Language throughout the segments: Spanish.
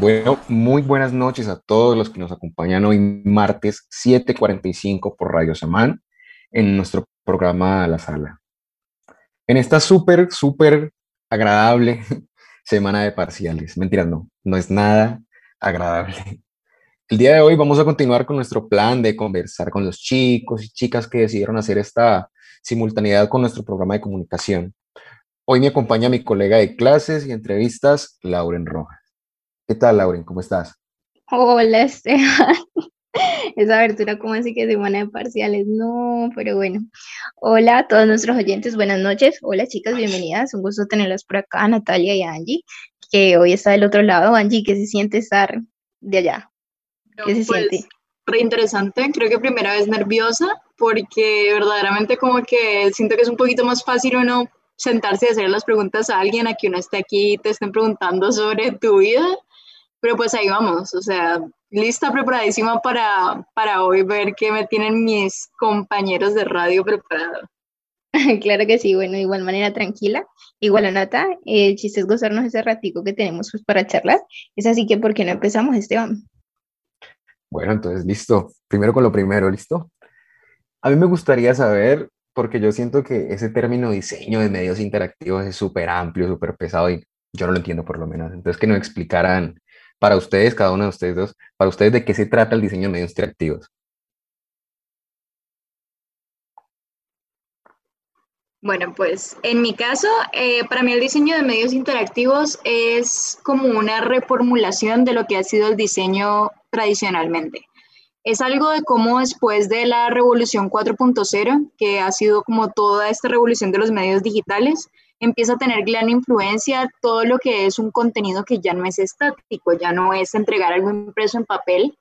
Bueno, muy buenas noches a todos los que nos acompañan hoy martes 7:45 por Radio Samán en nuestro programa La Sala. En esta súper, súper agradable semana de parciales. Mentira, no, no es nada agradable. El día de hoy vamos a continuar con nuestro plan de conversar con los chicos y chicas que decidieron hacer esta simultaneidad con nuestro programa de comunicación. Hoy me acompaña mi colega de clases y entrevistas, Lauren Rojas. ¿Qué tal, Lauren? ¿Cómo estás? Hola, Esteban. Esa abertura, ¿cómo así que semana de parciales? No, pero bueno. Hola a todos nuestros oyentes, buenas noches. Hola, chicas, bienvenidas. Un gusto tenerlas por acá, Natalia y Angie, que hoy está del otro lado. Angie, ¿qué se siente estar de allá? ¿Qué se pues, siente? Re interesante, creo que primera vez nerviosa, porque verdaderamente como que siento que es un poquito más fácil uno sentarse y hacer las preguntas a alguien a que uno esté aquí y te estén preguntando sobre tu vida pero pues ahí vamos, o sea, lista, preparadísima para, para hoy ver qué me tienen mis compañeros de radio preparado. claro que sí, bueno, de igual manera tranquila. Igual, Anata, el chiste es gozarnos ese ratico que tenemos pues, para charlar. Es así que, ¿por qué no empezamos, Esteban? Bueno, entonces, listo. Primero con lo primero, ¿listo? A mí me gustaría saber, porque yo siento que ese término diseño de medios interactivos es súper amplio, súper pesado y yo no lo entiendo por lo menos. Entonces, que nos explicaran para ustedes, cada uno de ustedes dos, para ustedes de qué se trata el diseño de medios interactivos. Bueno, pues en mi caso, eh, para mí el diseño de medios interactivos es como una reformulación de lo que ha sido el diseño tradicionalmente. Es algo de cómo después de la revolución 4.0, que ha sido como toda esta revolución de los medios digitales, empieza a tener gran influencia todo lo que es un contenido que ya no es estático, ya no es entregar algo impreso en papel,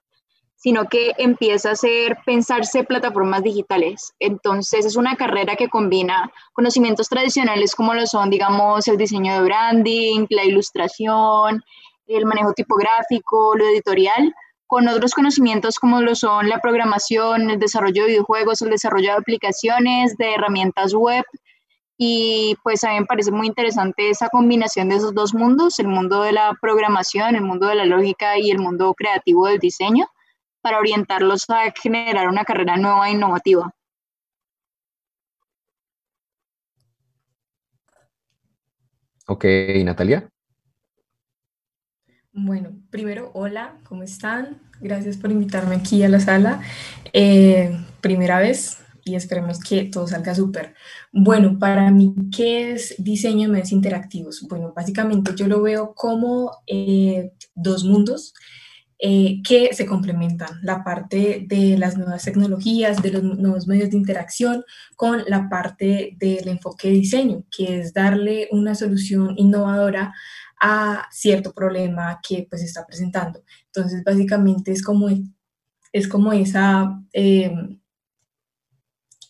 sino que empieza a ser pensarse plataformas digitales. Entonces es una carrera que combina conocimientos tradicionales como lo son, digamos, el diseño de branding, la ilustración, el manejo tipográfico, lo editorial, con otros conocimientos como lo son la programación, el desarrollo de videojuegos, el desarrollo de aplicaciones, de herramientas web, y pues a mí me parece muy interesante esa combinación de esos dos mundos, el mundo de la programación, el mundo de la lógica y el mundo creativo del diseño, para orientarlos a generar una carrera nueva e innovativa. Ok, Natalia. Bueno, primero, hola, ¿cómo están? Gracias por invitarme aquí a la sala. Eh, primera vez, y esperemos que todo salga súper. Bueno, para mí, ¿qué es diseño de medios interactivos? Bueno, básicamente yo lo veo como eh, dos mundos eh, que se complementan, la parte de las nuevas tecnologías, de los nuevos medios de interacción, con la parte del enfoque de diseño, que es darle una solución innovadora a cierto problema que pues está presentando. Entonces, básicamente es como, es como esa... Eh,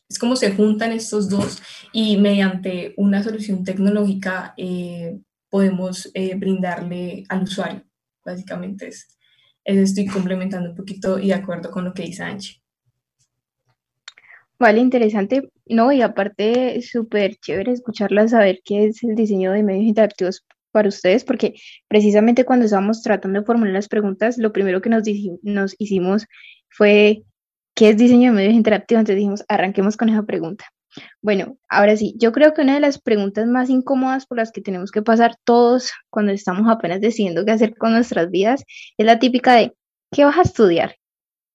es como se juntan estos dos y mediante una solución tecnológica eh, podemos eh, brindarle al usuario. Básicamente es, estoy complementando un poquito y de acuerdo con lo que dice Angie. Vale, interesante. No, y aparte, súper chévere escucharla, saber qué es el diseño de medios interactivos para ustedes, porque precisamente cuando estábamos tratando de formular las preguntas, lo primero que nos, nos hicimos fue ¿Qué es diseño de medios interactivos? Entonces dijimos, arranquemos con esa pregunta. Bueno, ahora sí, yo creo que una de las preguntas más incómodas por las que tenemos que pasar todos cuando estamos apenas decidiendo qué hacer con nuestras vidas es la típica de, ¿qué vas a estudiar?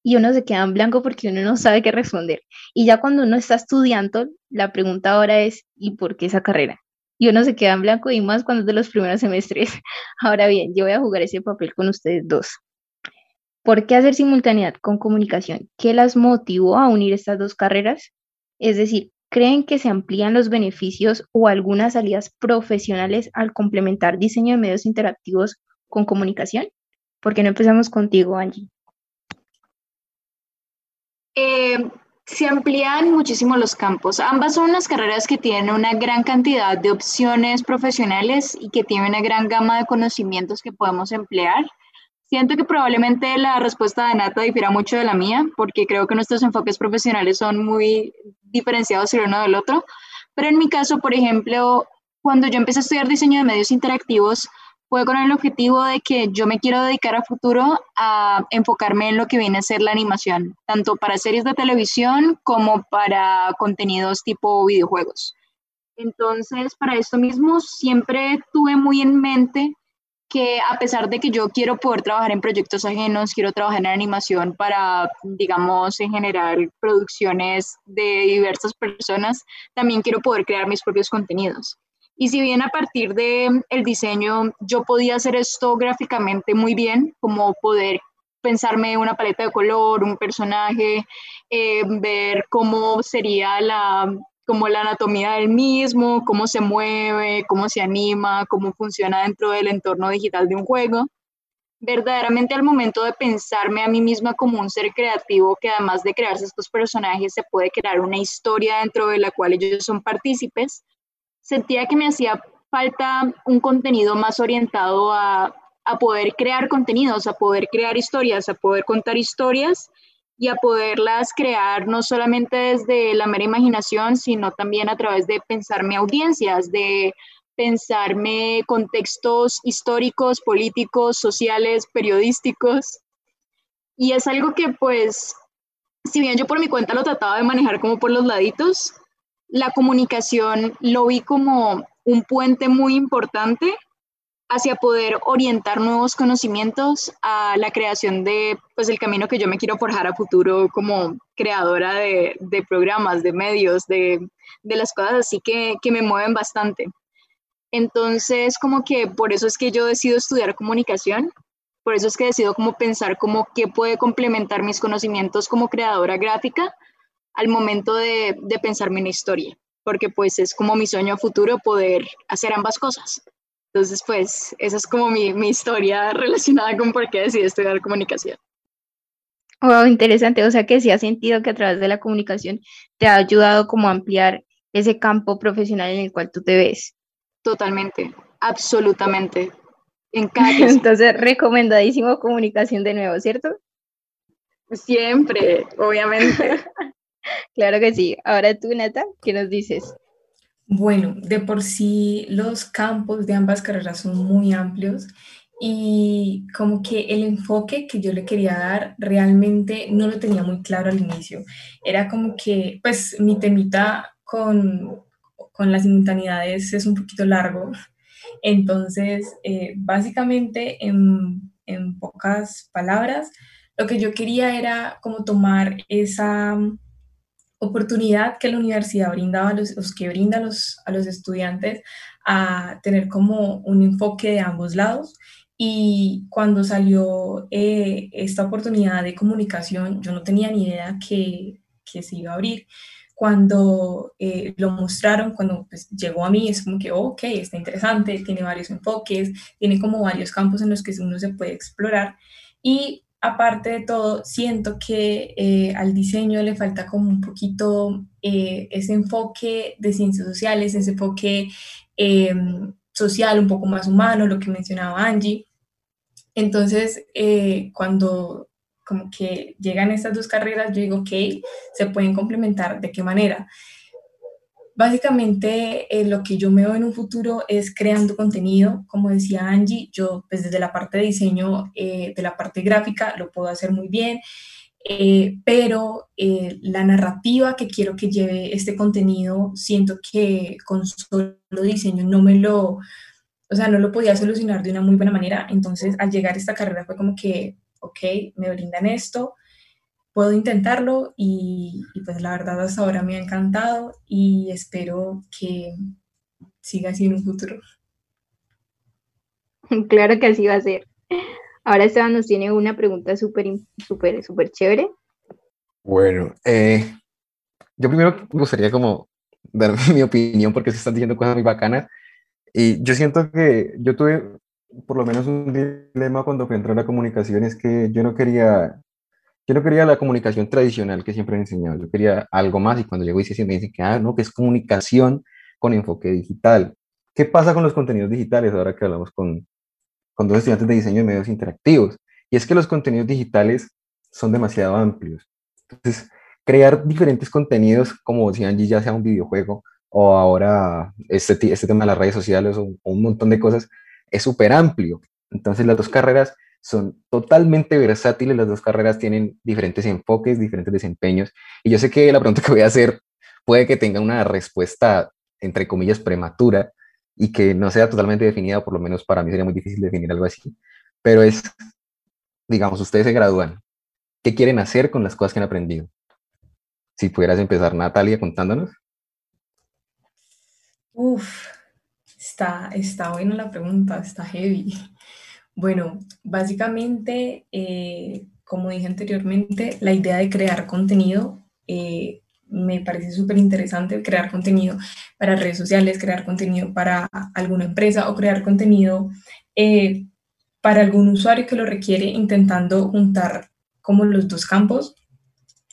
Y uno se queda en blanco porque uno no sabe qué responder. Y ya cuando uno está estudiando, la pregunta ahora es, ¿y por qué esa carrera? Y uno se queda en blanco y más cuando es de los primeros semestres. Ahora bien, yo voy a jugar ese papel con ustedes dos. ¿Por qué hacer simultaneidad con comunicación? ¿Qué las motivó a unir estas dos carreras? Es decir, ¿creen que se amplían los beneficios o algunas salidas profesionales al complementar diseño de medios interactivos con comunicación? ¿Por qué no empezamos contigo, Angie? Eh, se amplían muchísimo los campos. Ambas son unas carreras que tienen una gran cantidad de opciones profesionales y que tienen una gran gama de conocimientos que podemos emplear. Siento que probablemente la respuesta de Nata difiera mucho de la mía, porque creo que nuestros enfoques profesionales son muy diferenciados el uno del otro. Pero en mi caso, por ejemplo, cuando yo empecé a estudiar diseño de medios interactivos, fue con el objetivo de que yo me quiero dedicar a futuro a enfocarme en lo que viene a ser la animación, tanto para series de televisión como para contenidos tipo videojuegos. Entonces, para esto mismo, siempre tuve muy en mente que a pesar de que yo quiero poder trabajar en proyectos ajenos, quiero trabajar en animación para, digamos, en general, producciones de diversas personas, también quiero poder crear mis propios contenidos. Y si bien a partir del el diseño yo podía hacer esto gráficamente muy bien, como poder pensarme una paleta de color, un personaje, eh, ver cómo sería la, como la anatomía del mismo, cómo se mueve, cómo se anima, cómo funciona dentro del entorno digital de un juego. Verdaderamente al momento de pensarme a mí misma como un ser creativo que además de crearse estos personajes se puede crear una historia dentro de la cual ellos son partícipes, sentía que me hacía falta un contenido más orientado a, a poder crear contenidos, a poder crear historias, a poder contar historias y a poderlas crear no solamente desde la mera imaginación, sino también a través de pensarme audiencias, de pensarme contextos históricos, políticos, sociales, periodísticos. Y es algo que pues, si bien yo por mi cuenta lo trataba de manejar como por los laditos, la comunicación lo vi como un puente muy importante hacia poder orientar nuevos conocimientos a la creación de, pues, el camino que yo me quiero forjar a futuro como creadora de, de programas, de medios, de, de, las cosas así que, que me mueven bastante. Entonces, como que por eso es que yo decido estudiar comunicación, por eso es que decido como pensar como qué puede complementar mis conocimientos como creadora gráfica al momento de, de pensarme en historia, porque pues es como mi sueño futuro poder hacer ambas cosas. Entonces, pues, esa es como mi, mi historia relacionada con por qué decidí estudiar comunicación. Wow, interesante. O sea que sí has sentido que a través de la comunicación te ha ayudado como a ampliar ese campo profesional en el cual tú te ves. Totalmente, absolutamente. En cada Entonces, recomendadísimo comunicación de nuevo, ¿cierto? Siempre, obviamente. claro que sí. Ahora tú, Nata, ¿qué nos dices? Bueno, de por sí los campos de ambas carreras son muy amplios y como que el enfoque que yo le quería dar realmente no lo tenía muy claro al inicio. Era como que, pues mi temita con, con las simultaneidades es un poquito largo. Entonces, eh, básicamente, en, en pocas palabras, lo que yo quería era como tomar esa oportunidad que la universidad brindaba a los, que brinda a los, a los estudiantes a tener como un enfoque de ambos lados. Y cuando salió eh, esta oportunidad de comunicación, yo no tenía ni idea que, que se iba a abrir. Cuando eh, lo mostraron, cuando pues, llegó a mí, es como que, ok, está interesante, tiene varios enfoques, tiene como varios campos en los que uno se puede explorar. Y aparte de todo, siento que eh, al diseño le falta como un poquito eh, ese enfoque de ciencias sociales, ese enfoque em, social, un poco más humano, lo que mencionaba Angie. Entonces, eh, cuando como que llegan estas dos carreras, yo digo, ok, se pueden complementar, ¿de qué manera? Básicamente eh, lo que yo me veo en un futuro es creando contenido. Como decía Angie, yo pues desde la parte de diseño, eh, de la parte gráfica, lo puedo hacer muy bien, eh, pero la narrativa que quiero que lleve este contenido, siento que con solo diseño no me lo, o sea, no lo podía solucionar de una muy buena manera. Entonces al llegar a esta carrera fue como que, ok, me brindan esto, puedo intentarlo y, pues la verdad hasta ahora me ha encantado y espero que siga así en un futuro. Claro que así va a ser. Ahora Esteban nos tiene una pregunta súper, súper, súper chévere. Bueno, eh, yo primero me gustaría como dar mi opinión porque se están diciendo cosas muy bacanas y yo siento que yo tuve por lo menos un dilema cuando entré a la comunicación es que yo no quería yo no quería la comunicación tradicional que siempre he enseñado, yo quería algo más y cuando llego y me dicen que, ah, no, que es comunicación con enfoque digital. ¿Qué pasa con los contenidos digitales ahora que hablamos con, con dos estudiantes de diseño de medios interactivos? Y es que los contenidos digitales son demasiado amplios. Entonces, crear diferentes contenidos, como decía Angie, ya sea un videojuego o ahora este, este tema de las redes sociales o, un montón de cosas, es súper amplio. Entonces las dos carreras son totalmente versátiles, las dos carreras tienen diferentes enfoques, diferentes desempeños. Y yo sé que la pregunta que voy a hacer puede que tenga una respuesta, entre comillas, prematura y que no sea totalmente definida, por lo menos para mí sería muy difícil definir algo así. Pero es, digamos, ustedes se gradúan. ¿Qué quieren hacer con las cosas que han aprendido? Si pudieras empezar, Natalia, contándonos. Uf, está, está buena la pregunta, está heavy. Bueno, básicamente, eh, como dije anteriormente, la idea de crear contenido eh, me parece súper interesante, crear contenido para redes sociales, crear contenido para alguna empresa o crear contenido eh, para algún usuario que lo requiere, intentando juntar como los dos campos.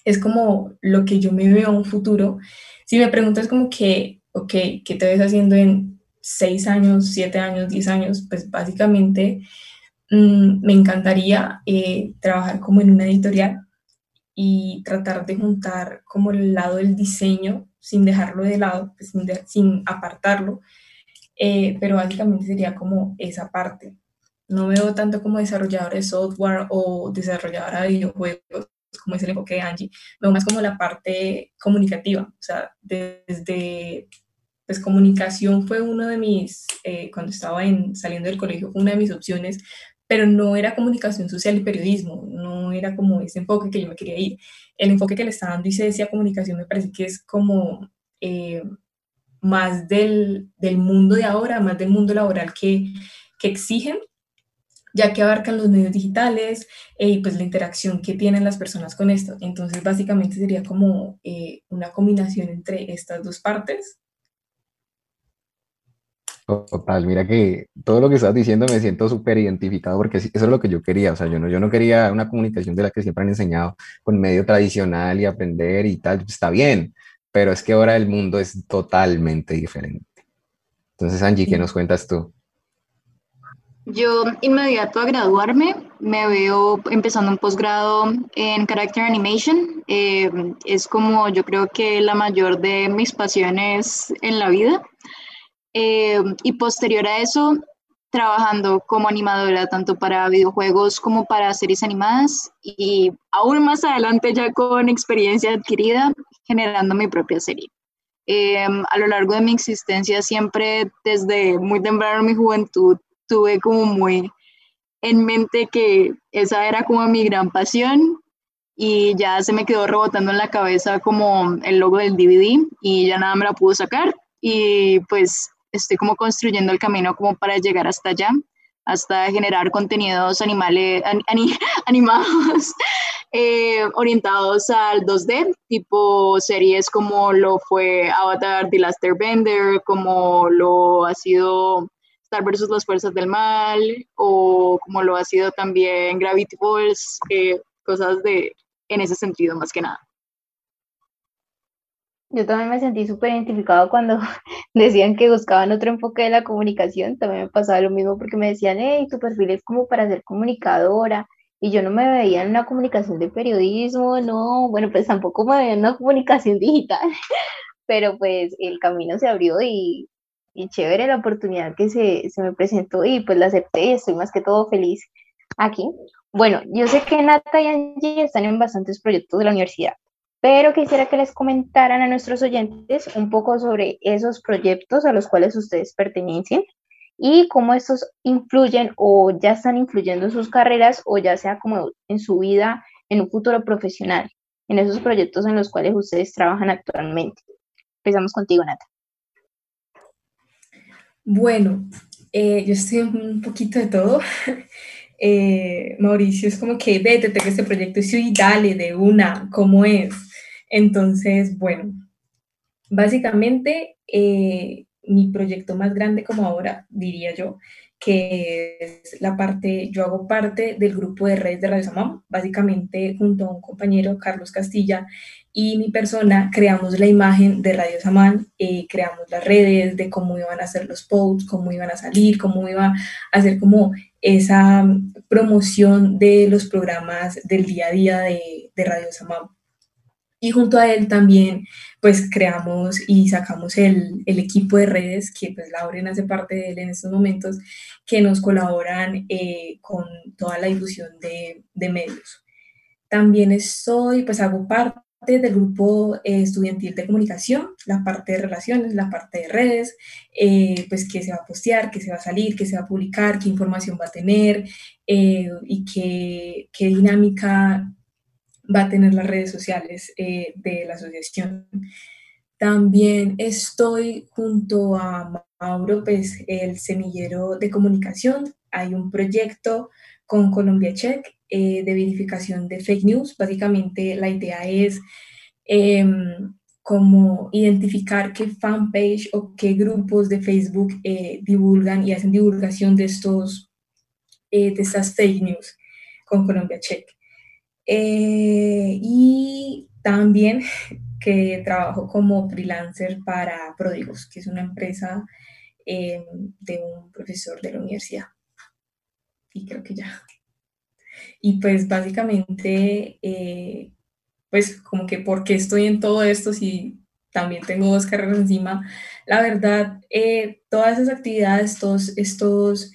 Es como lo que yo me veo a un futuro. Si me preguntas como que, ok, ¿qué te ves haciendo en seis años, siete años, diez años? Pues básicamente Mm, me encantaría eh, trabajar como en una editorial y tratar de juntar como el lado del diseño sin dejarlo de lado, pues, sin, apartarlo, eh, pero básicamente sería como esa parte. No veo tanto como desarrolladora de software o desarrolladora de videojuegos, como es el enfoque de Angie, veo más como la parte comunicativa, o sea, desde pues comunicación fue uno de mis, eh, cuando estaba en, saliendo del colegio, una de mis opciones pero no era comunicación social y periodismo, no era como ese enfoque que yo me quería ir. El enfoque que le está dando y se decía comunicación me parece que es como eh, más del, del, mundo de ahora, más del mundo laboral que, que exigen, ya que abarcan los medios digitales eh, y pues la interacción que tienen las personas con esto. Entonces básicamente sería como eh, una combinación entre estas dos partes Total, mira que todo lo que estás diciendo me siento súper identificado porque eso es lo que yo quería, o sea, yo no, yo no quería una comunicación de la que siempre han enseñado con medio tradicional y aprender y tal, está bien, pero es que ahora el mundo es totalmente diferente. Entonces, Angie, ¿qué nos cuentas tú? Yo, inmediato a graduarme, me veo empezando un posgrado en Character Animation. Eh, es como yo creo que la mayor de mis pasiones en la vida. Eh, y posterior a eso, trabajando como animadora tanto para videojuegos como para series animadas y aún más adelante ya con experiencia adquirida generando mi propia serie. Eh, a lo largo de mi existencia siempre desde muy temprano mi juventud tuve como muy en mente que esa era como mi gran pasión y ya se me quedó rebotando en la cabeza como el logo del DVD y ya nada me la pudo sacar y pues estoy como construyendo el camino como para llegar hasta allá, hasta generar contenidos animales, animados eh, orientados al 2D, tipo series como lo fue Avatar The Last Airbender, como lo ha sido Star vs. las Fuerzas del Mal, o como lo ha sido también Gravity Falls, eh, cosas de en ese sentido más que nada. Yo también me sentí súper identificado cuando decían que buscaban otro enfoque de la comunicación. También me pasaba lo mismo porque me decían, hey, tu perfil es como para ser comunicadora. Y yo no me veía en una comunicación de periodismo, no, bueno, pues tampoco me veía en una comunicación digital. Pero pues el camino se abrió y, y chévere la oportunidad que se, se me presentó y pues la acepté estoy más que todo feliz aquí. Bueno, yo sé que Nata y Angie están en bastantes proyectos de la universidad pero quisiera que les comentaran a nuestros oyentes un poco sobre esos proyectos a los cuales ustedes pertenecen y cómo estos influyen o ya están influyendo en sus carreras o ya sea como en su vida en un futuro profesional, en esos proyectos en los cuales ustedes trabajan actualmente. Empezamos contigo, Nata. Bueno, eh, yo estoy un poquito de todo. Eh, Mauricio es como que vete, tengo este proyecto y dale de una, ¿cómo es? Entonces, bueno, básicamente eh, mi proyecto más grande como ahora, diría yo, que es la parte, yo hago parte del grupo de redes de Radio Samam, básicamente junto a un compañero, Carlos Castilla, y mi persona creamos la imagen de Radio Samán, eh, creamos las redes de cómo iban a ser los posts, cómo iban a salir, cómo iba a hacer como esa promoción de los programas del día a día de, de Radio Samam. Y junto a él también, pues creamos y sacamos el, el equipo de redes, que pues Lauren hace parte de él en estos momentos, que nos colaboran eh, con toda la difusión de, de, medios. También estoy, pues hago parte del grupo eh, estudiantil de comunicación, la parte de relaciones, la parte de redes, eh, pues qué se va a postear, qué se va a salir, qué se va a publicar, qué información va a tener y qué, qué dinámica va a tener las redes sociales eh, de la asociación. También estoy junto a Mauro, pues el semillero de comunicación. Hay un proyecto con Colombia Check eh, de verificación de fake news. Básicamente la idea es em, como identificar qué fanpage o qué grupos de Facebook eh, divulgan y hacen divulgación de, estos, de estas fake news con Colombia Check. Eh, y también que trabajo como freelancer para Pródigos, que es una empresa eh, de un profesor de la universidad. Y creo que ya. Y pues básicamente, eh, pues como que por qué estoy en todo esto si también tengo dos carreras encima. La verdad, todas esas actividades, todos estos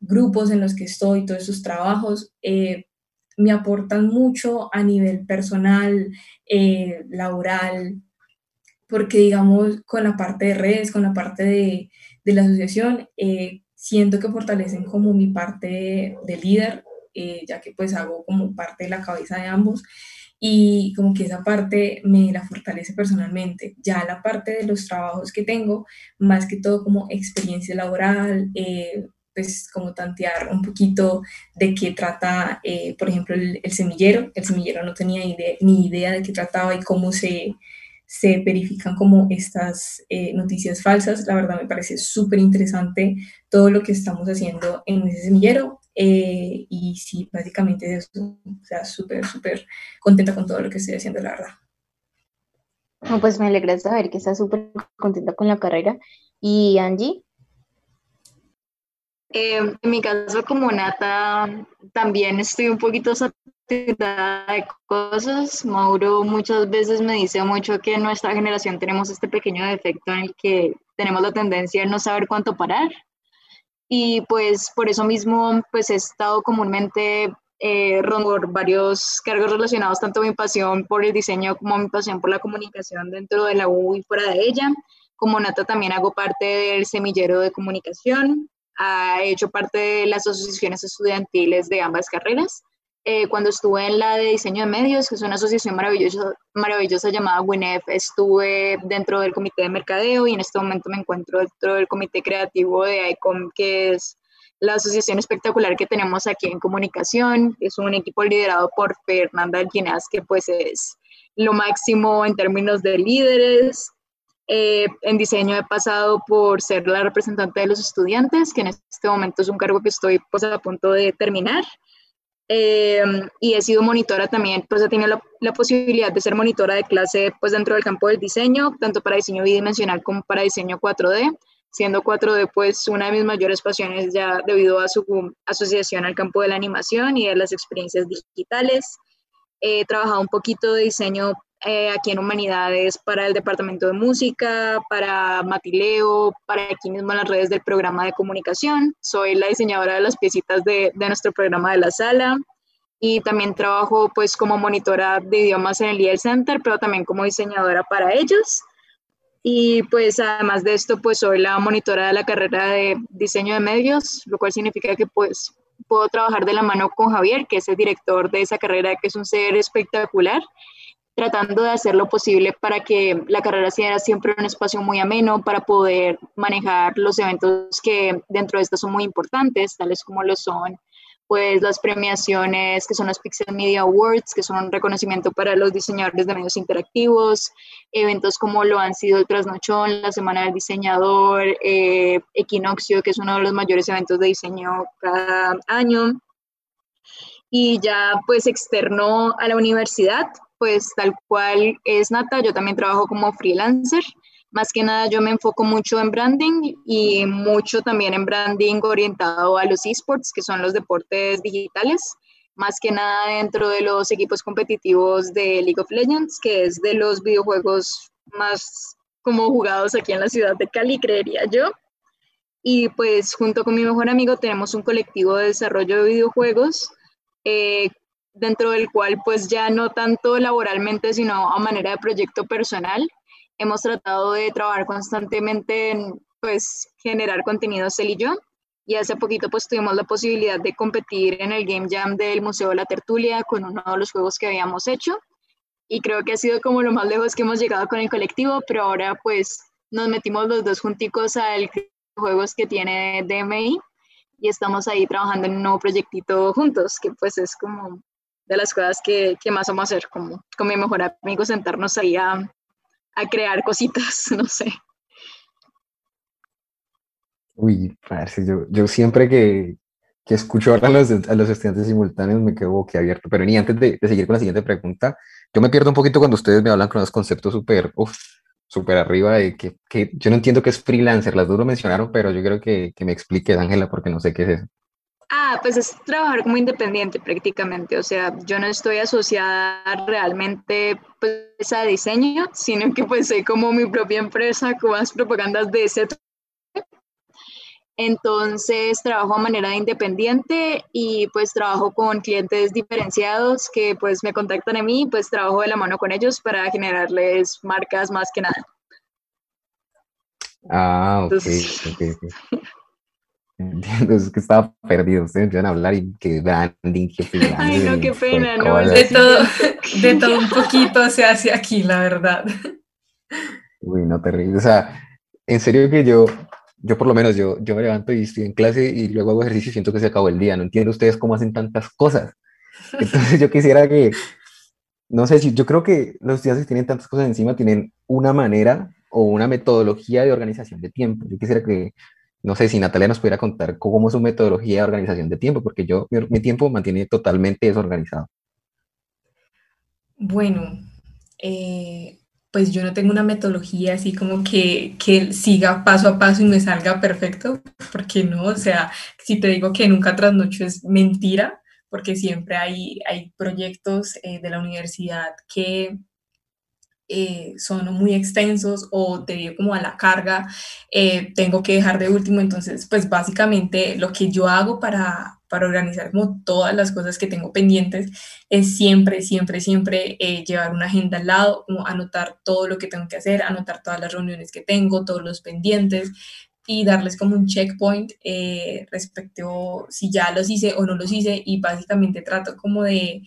grupos en los que estoy, todos esos trabajos, me aportan mucho a nivel personal, eh, laboral, porque digamos con la parte de redes, con la parte de, de la asociación, eh, siento que fortalecen como mi parte de, líder, eh, ya que pues hago como parte de la cabeza de ambos y como que esa parte me la fortalece personalmente. Ya la parte de los trabajos que tengo, más que todo como experiencia laboral, pues como tantear un poquito de qué trata, eh, por ejemplo, el, semillero. El semillero no tenía ni idea de qué trataba y cómo se, se verifican como estas eh, noticias falsas. La verdad me parece súper interesante todo lo que estamos haciendo en ese semillero. Eh, y sí, básicamente eso, o sea, súper, súper contenta con todo lo que estoy haciendo, la verdad. pues me alegra saber que estás súper contenta con la carrera. Y Angie, eh, en mi caso, como Nata, también estoy un poquito saturada de cosas. Mauro muchas veces me dice mucho que en nuestra generación tenemos este pequeño defecto en el que tenemos la tendencia a no saber cuánto parar. Y pues por eso mismo, pues he estado comúnmente eh, por varios cargos relacionados, tanto mi pasión por el diseño como mi pasión por la comunicación dentro de la U y fuera de ella. Como Nata también hago parte del semillero de comunicación, ha hecho parte de las asociaciones estudiantiles de ambas carreras. Eh, cuando estuve en la de diseño de medios, que es una asociación maravillosa, maravillosa llamada WINEF, estuve dentro del comité de mercadeo y en este momento me encuentro dentro del comité creativo de ICOM, que es la asociación espectacular que tenemos aquí en comunicación. Es un equipo liderado por Fernanda Alginaz, que pues es lo máximo en términos de líderes, eh, en diseño he pasado por ser la representante de los estudiantes, que en este momento es un cargo que estoy pues, a punto de terminar. Eh, y he sido monitora también, pues he tenido la, la, posibilidad de ser monitora de clase pues dentro del campo del diseño, tanto para diseño bidimensional como para diseño 4D, siendo 4D pues una de mis mayores pasiones ya debido a su asociación al campo de la animación y de las experiencias digitales. He trabajado un poquito de diseño eh, aquí en Humanidades para el Departamento de Música, para Matileo, para aquí mismo en las redes del programa de comunicación. Soy la diseñadora de las piecitas de, de nuestro programa de la sala y también trabajo pues como monitora de idiomas en el IEL Center, pero también como diseñadora para ellos. Y pues además de esto, pues soy la monitora de la carrera de diseño de medios, lo cual significa que pues puedo trabajar de la mano con Javier, que es el director de esa carrera, que es un ser espectacular tratando de hacer lo posible para que la carrera sea siempre un espacio muy ameno para poder manejar los eventos que dentro de esto son muy importantes, tales como lo son pues las premiaciones que son los Pixel Media Awards, que son un reconocimiento para los diseñadores de medios interactivos, eventos como lo han sido el Trasnochón, la Semana del Diseñador, eh, Equinoccio, que es uno de los mayores eventos de diseño cada año, y ya pues externo a la universidad, pues tal cual es Nata, yo también trabajo como freelancer. Más que nada yo me enfoco mucho en branding y mucho también en branding orientado a los esports, que son los deportes digitales. más que nada dentro de los equipos competitivos de League of Legends, que es de los videojuegos más como jugados aquí en la ciudad de Cali, creería yo. Y pues junto con mi mejor amigo tenemos un colectivo de desarrollo de videojuegos, eh, dentro del cual pues ya no tanto laboralmente, sino a manera de proyecto personal, hemos tratado de trabajar constantemente en pues generar contenidos él y yo. Y hace poquito pues tuvimos la posibilidad de competir en el Game Jam del Museo de la Tertulia con uno de los juegos que habíamos hecho. Y creo que ha sido como lo más lejos que hemos llegado con el colectivo, pero ahora pues nos metimos los dos junticos al juegos que tiene DMI y estamos ahí trabajando en un nuevo proyectito juntos, que pues es como de las cosas que, que más vamos a hacer, como con mi mejor amigo sentarnos ahí a, a crear cositas, no sé. Uy, parece, yo, yo siempre que, que escucho a los, a los estudiantes simultáneos me quedo boquiabierto, pero ni antes de, de, seguir con la siguiente pregunta, yo me pierdo un poquito cuando ustedes me hablan con los conceptos súper, súper arriba de que, que, yo no entiendo qué es freelancer, las dos lo mencionaron, pero yo creo que, que me expliques, Ángela, porque no sé qué es eso. Ah, pues es trabajar como independiente prácticamente, o sea, yo no estoy asociada realmente pues a diseño, sino que pues soy como mi propia empresa con las propagandas de ese entonces trabajo de manera independiente y pues trabajo con clientes diferenciados que pues me contactan a mí, pues trabajo de la mano con ellos para generarles marcas más que nada. Ah, ok, ok, Entiendo, es que estaba perdido. Ustedes van a hablar y que branding, que Ay, no, qué pena, no. De todo, de todo un poquito se hace aquí, la verdad. Uy, no, terrible. O sea, en serio que yo, yo por lo menos, yo, yo me levanto y estoy en clase y luego hago ejercicio y siento que se acabó el día. No entiendo ustedes cómo hacen tantas cosas. Entonces yo quisiera que, no sé si, yo creo que los estudiantes que tienen tantas cosas encima tienen una manera o una metodología de organización de tiempo. Yo quisiera que, no sé si Natalia nos pudiera contar cómo es su metodología de organización de tiempo, porque yo, mi, tiempo mantiene totalmente desorganizado. Bueno, eh, pues yo no tengo una metodología así como que, que siga paso a paso y me salga perfecto, porque no, o sea, si te digo que nunca trasnocho es mentira, porque siempre hay, hay proyectos eh, de la universidad que eh, son muy extensos o debido como a la carga, eh, tengo que dejar de último. Entonces, pues básicamente lo que yo hago para, para organizar como todas las cosas que tengo pendientes es siempre, siempre, siempre eh, llevar una agenda al lado, como anotar todo lo que tengo que hacer, anotar todas las reuniones que tengo, todos los pendientes y darles como un checkpoint respecto si ya los hice o no los hice y básicamente trato como de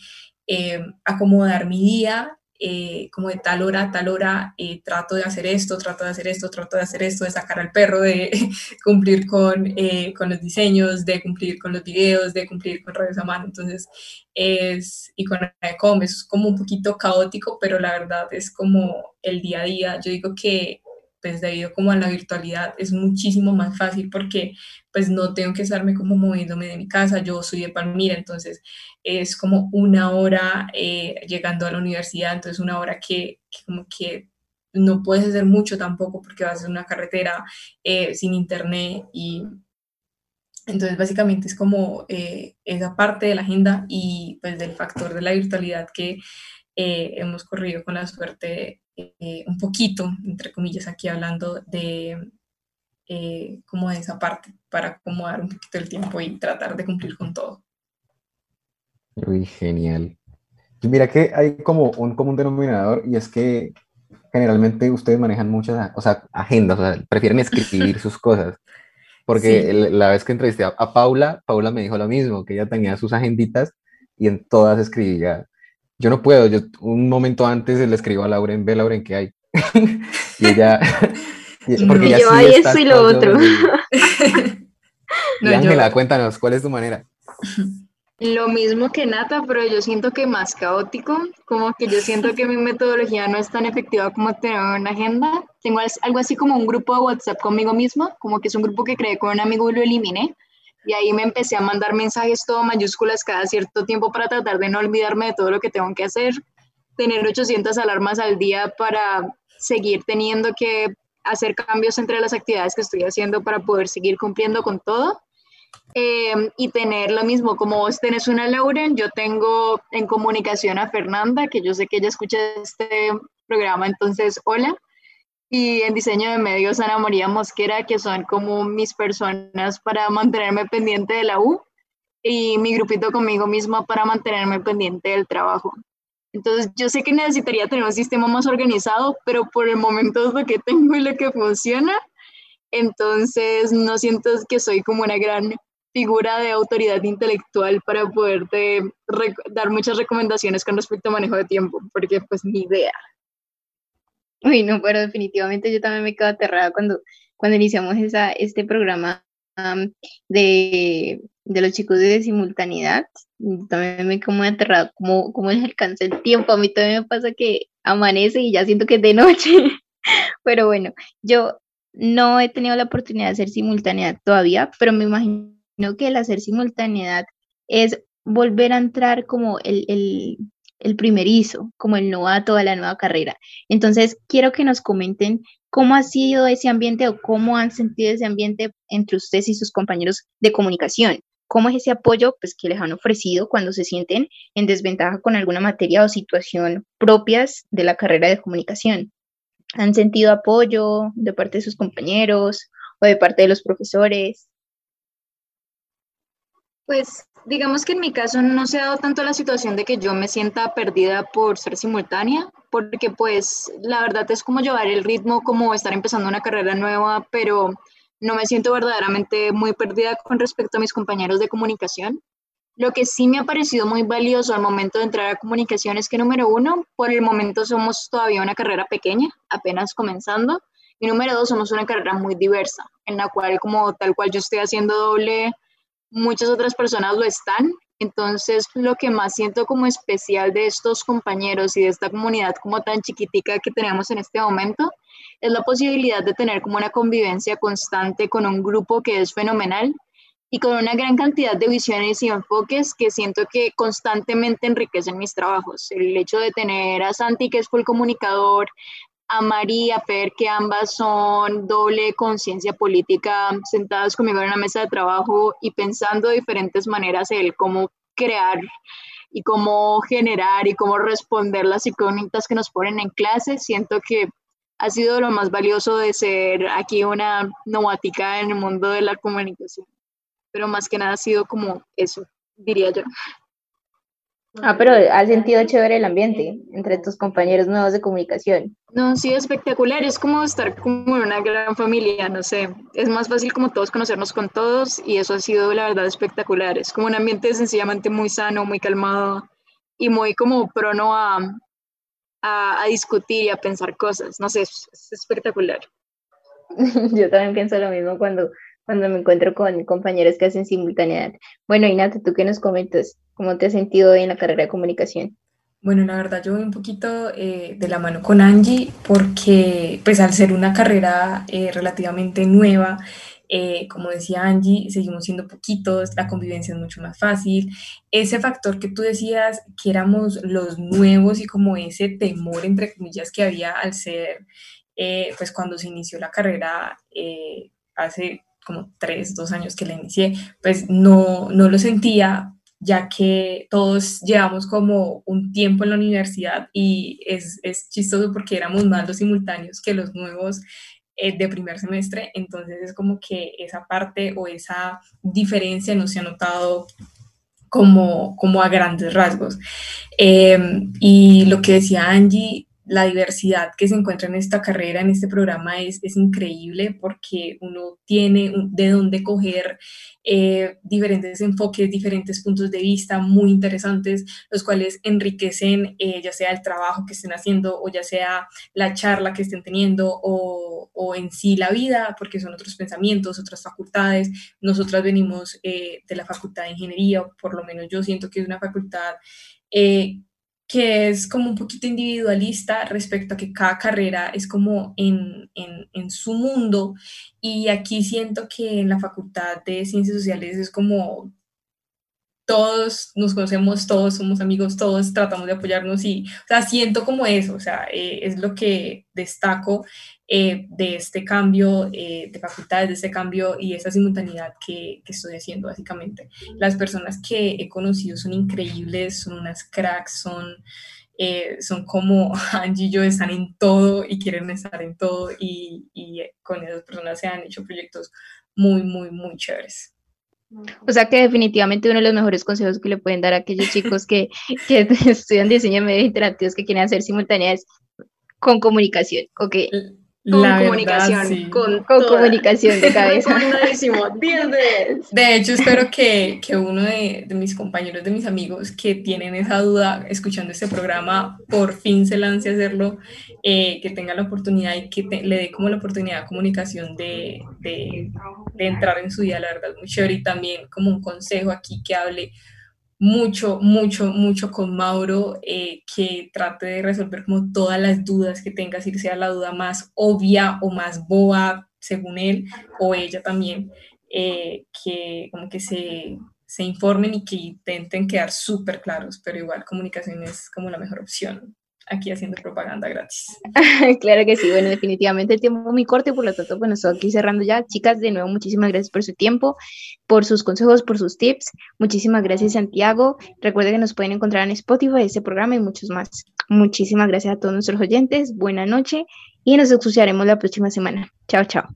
acomodar mi día eh, como de tal hora a tal hora eh, trato de hacer esto, trato de hacer esto, trato de hacer esto, de sacar al perro, de cumplir con, eh, con los diseños, de cumplir con los videos, de cumplir con redes a mano. Entonces, es, y con ECOM, es como un poquito caótico, pero la verdad es como el día a día. Yo digo que pues debido como a la virtualidad es muchísimo más fácil porque pues no tengo que estarme como moviéndome de mi casa, yo soy de Palmira, entonces es como una hora eh, llegando a la universidad, entonces una hora que, como que no puedes hacer mucho tampoco porque vas a una carretera eh, sin internet y entonces básicamente es como eh, esa parte de la agenda y pues del factor de la virtualidad que hemos corrido con la suerte eh, un poquito, entre comillas, aquí hablando de eh, como de esa parte, para acomodar un poquito el tiempo y tratar de cumplir con todo. Uy, genial. Mira que hay como un común denominador y es que generalmente ustedes manejan muchas, o sea, agendas, o sea, prefieren escribir sus cosas. Porque la vez que entrevisté a, Paula, Paula me dijo lo mismo, que ella tenía sus agenditas y en todas escribía yo no puedo, yo un momento antes le escribo a Lauren, ve Lauren, ¿qué hay? y ella... porque y yo hay eso y lo otro. y Ángela, cuéntanos, ¿cuál es tu manera? Lo mismo que Nata, pero yo siento que más caótico, como que yo siento que mi metodología no es tan efectiva como tener una agenda. Tengo algo así como un grupo de WhatsApp conmigo mismo, como que es un grupo que creé con un amigo y lo eliminé, y ahí me empecé a mandar mensajes todo mayúsculas cada cierto tiempo para tratar de no olvidarme de todo lo que tengo que hacer, tener 800 alarmas al día para seguir teniendo que hacer cambios entre las actividades que estoy haciendo para poder seguir cumpliendo con todo. Em, y tener lo mismo, como vos tenés una Lauren, yo tengo en comunicación a Fernanda, que yo sé que ella escucha este programa, entonces hola. Y en diseño de medios Ana María Mosquera, que son como mis personas para mantenerme pendiente de la U y mi grupito conmigo misma para mantenerme pendiente del trabajo. Entonces, yo sé que necesitaría tener un sistema más organizado, pero por el momento es lo que tengo y lo que funciona. Entonces, no siento que soy como una gran figura de autoridad intelectual para poderte dar muchas recomendaciones con respecto a manejo de tiempo, porque pues ni idea. Uy, no, pero definitivamente yo también me quedo aterrada cuando, cuando iniciamos esa, este programa de, de, los chicos de simultaneidad. También me quedo muy aterrada cómo, cómo les alcanza el tiempo. A mí también me pasa que amanece y ya siento que es de noche. pero bueno, yo no he tenido la oportunidad de hacer simultaneidad todavía, pero me imagino que el hacer simultaneidad es volver a entrar como el, el, el primerizo, como el novato de la nueva carrera. Entonces, quiero que nos comenten cómo ha sido ese ambiente o cómo han sentido ese ambiente entre ustedes y sus compañeros de comunicación. ¿Cómo es ese apoyo pues, que les han ofrecido cuando se sienten en desventaja con alguna materia o situación propias de la carrera de comunicación? ¿Han sentido apoyo de parte de sus compañeros o de parte de los profesores? Pues digamos que en mi caso no se ha dado tanto la situación de que yo me sienta perdida por ser simultánea, porque pues la verdad es como llevar el ritmo, como estar empezando una carrera nueva, pero no me siento verdaderamente muy perdida con respecto a mis compañeros de comunicación. Lo que sí me ha parecido muy valioso al momento de entrar a comunicación es que número uno, por el momento somos todavía una carrera pequeña, apenas comenzando, y número dos, somos una carrera muy diversa, en la cual como tal cual yo estoy haciendo doble muchas otras personas lo están. Entonces, lo que más siento como especial de estos compañeros y de esta comunidad como tan chiquitica que tenemos en este momento es la posibilidad de tener como una convivencia constante con un grupo que es fenomenal y con una gran cantidad de visiones y enfoques que siento que constantemente enriquecen mis trabajos. El hecho de tener a Santi, que es full comunicador, a María, Fer, que ambas son doble conciencia política, sentadas conmigo en una mesa de trabajo y pensando de diferentes maneras el cómo crear y cómo generar y cómo responder las incógnitas que nos ponen en clase. Siento que ha sido lo más valioso de ser aquí una nomática en el mundo de la comunicación. Pero más que nada ha sido como eso, diría yo. Ah, pero ha sentido chévere el ambiente entre tus compañeros nuevos de comunicación. No, sí, espectacular. Es como estar como en una gran familia, no sé. Es más fácil como todos conocernos con todos y eso ha sido, la verdad, espectacular. Es como un ambiente sencillamente muy sano, muy calmado y muy como prono a, a, discutir y a pensar cosas. No sé, es, es espectacular. Yo también pienso lo mismo cuando cuando me encuentro con compañeros que hacen simultaneidad. Bueno, Inata, ¿tú qué nos comentas? ¿Cómo te has sentido en la carrera de comunicación? Bueno, la verdad yo voy un poquito eh, de la mano con Angie porque pues al ser una carrera eh, relativamente nueva, eh, como decía Angie, seguimos siendo poquitos, la convivencia es mucho más fácil. Ese factor que tú decías, que éramos los nuevos y como ese temor, entre comillas, que había al ser, pues cuando se inició la carrera hace como tres, dos años que la inicié, pues no, no lo sentía ya que todos llevamos como un tiempo en la universidad y es, es chistoso porque éramos más los simultáneos que los nuevos eh, de primer semestre, entonces es como que esa parte o esa diferencia no se ha notado como, como a grandes rasgos. Em, y lo que decía Angie, la diversidad que se encuentra en esta carrera, en este programa, es, es increíble porque uno tiene de dónde coger eh, diferentes enfoques, diferentes puntos de vista muy interesantes, los cuales enriquecen eh, ya sea el trabajo que estén haciendo o ya sea la charla que estén teniendo o, o en sí la vida, porque son otros pensamientos, otras facultades. Nosotras venimos eh, de la facultad de ingeniería, o por lo menos yo siento que es una facultad que es como un poquito individualista respecto a que cada carrera es como en, en, su mundo. Y aquí siento que en la Facultad de Ciencias Sociales es como todos nos conocemos, todos somos amigos, todos tratamos de apoyarnos y, o sea, siento como eso, o sea, eh, es lo que destaco eh, de este cambio eh, de facultades, de este cambio y esa simultaneidad que, que, estoy haciendo básicamente. Las personas que he conocido son increíbles, son unas cracks, son, son como Angie y yo, están en todo y quieren estar en todo y, y con esas personas se han hecho proyectos muy, muy, muy chéveres. O sea que definitivamente uno de los mejores consejos que le pueden dar a aquellos chicos que, que estudian diseño de medios interactivos que quieren hacer simultáneas con comunicación, ¿ok? Con comunicación, con, comunicación de cabeza. de hecho, espero que, que uno de, de, mis compañeros, de mis amigos que tienen esa duda escuchando este programa, por fin se lance a hacerlo, eh, que tenga la oportunidad y que le dé como la oportunidad a comunicación de, de, de entrar en su vida, la verdad, muy chévere. Y también como un consejo aquí que hable mucho, mucho, mucho con Mauro, eh, que trate de resolver como todas las dudas que tenga, si sea la duda más obvia o más boa, según él, o ella también, eh, que como que se, se informen y que intenten quedar súper claros, pero igual comunicación es como la mejor opción aquí haciendo propaganda gratis. claro que sí, bueno, definitivamente el tiempo muy corto y por lo tanto, bueno, estoy aquí cerrando ya. Chicas, de nuevo, muchísimas gracias por su tiempo, por sus consejos, por sus tips. Muchísimas gracias, Santiago. Recuerden que nos pueden encontrar en Spotify, este programa y muchos más. Muchísimas gracias a todos nuestros oyentes. Buena noche y nos escucharemos la próxima semana. Chao, chao.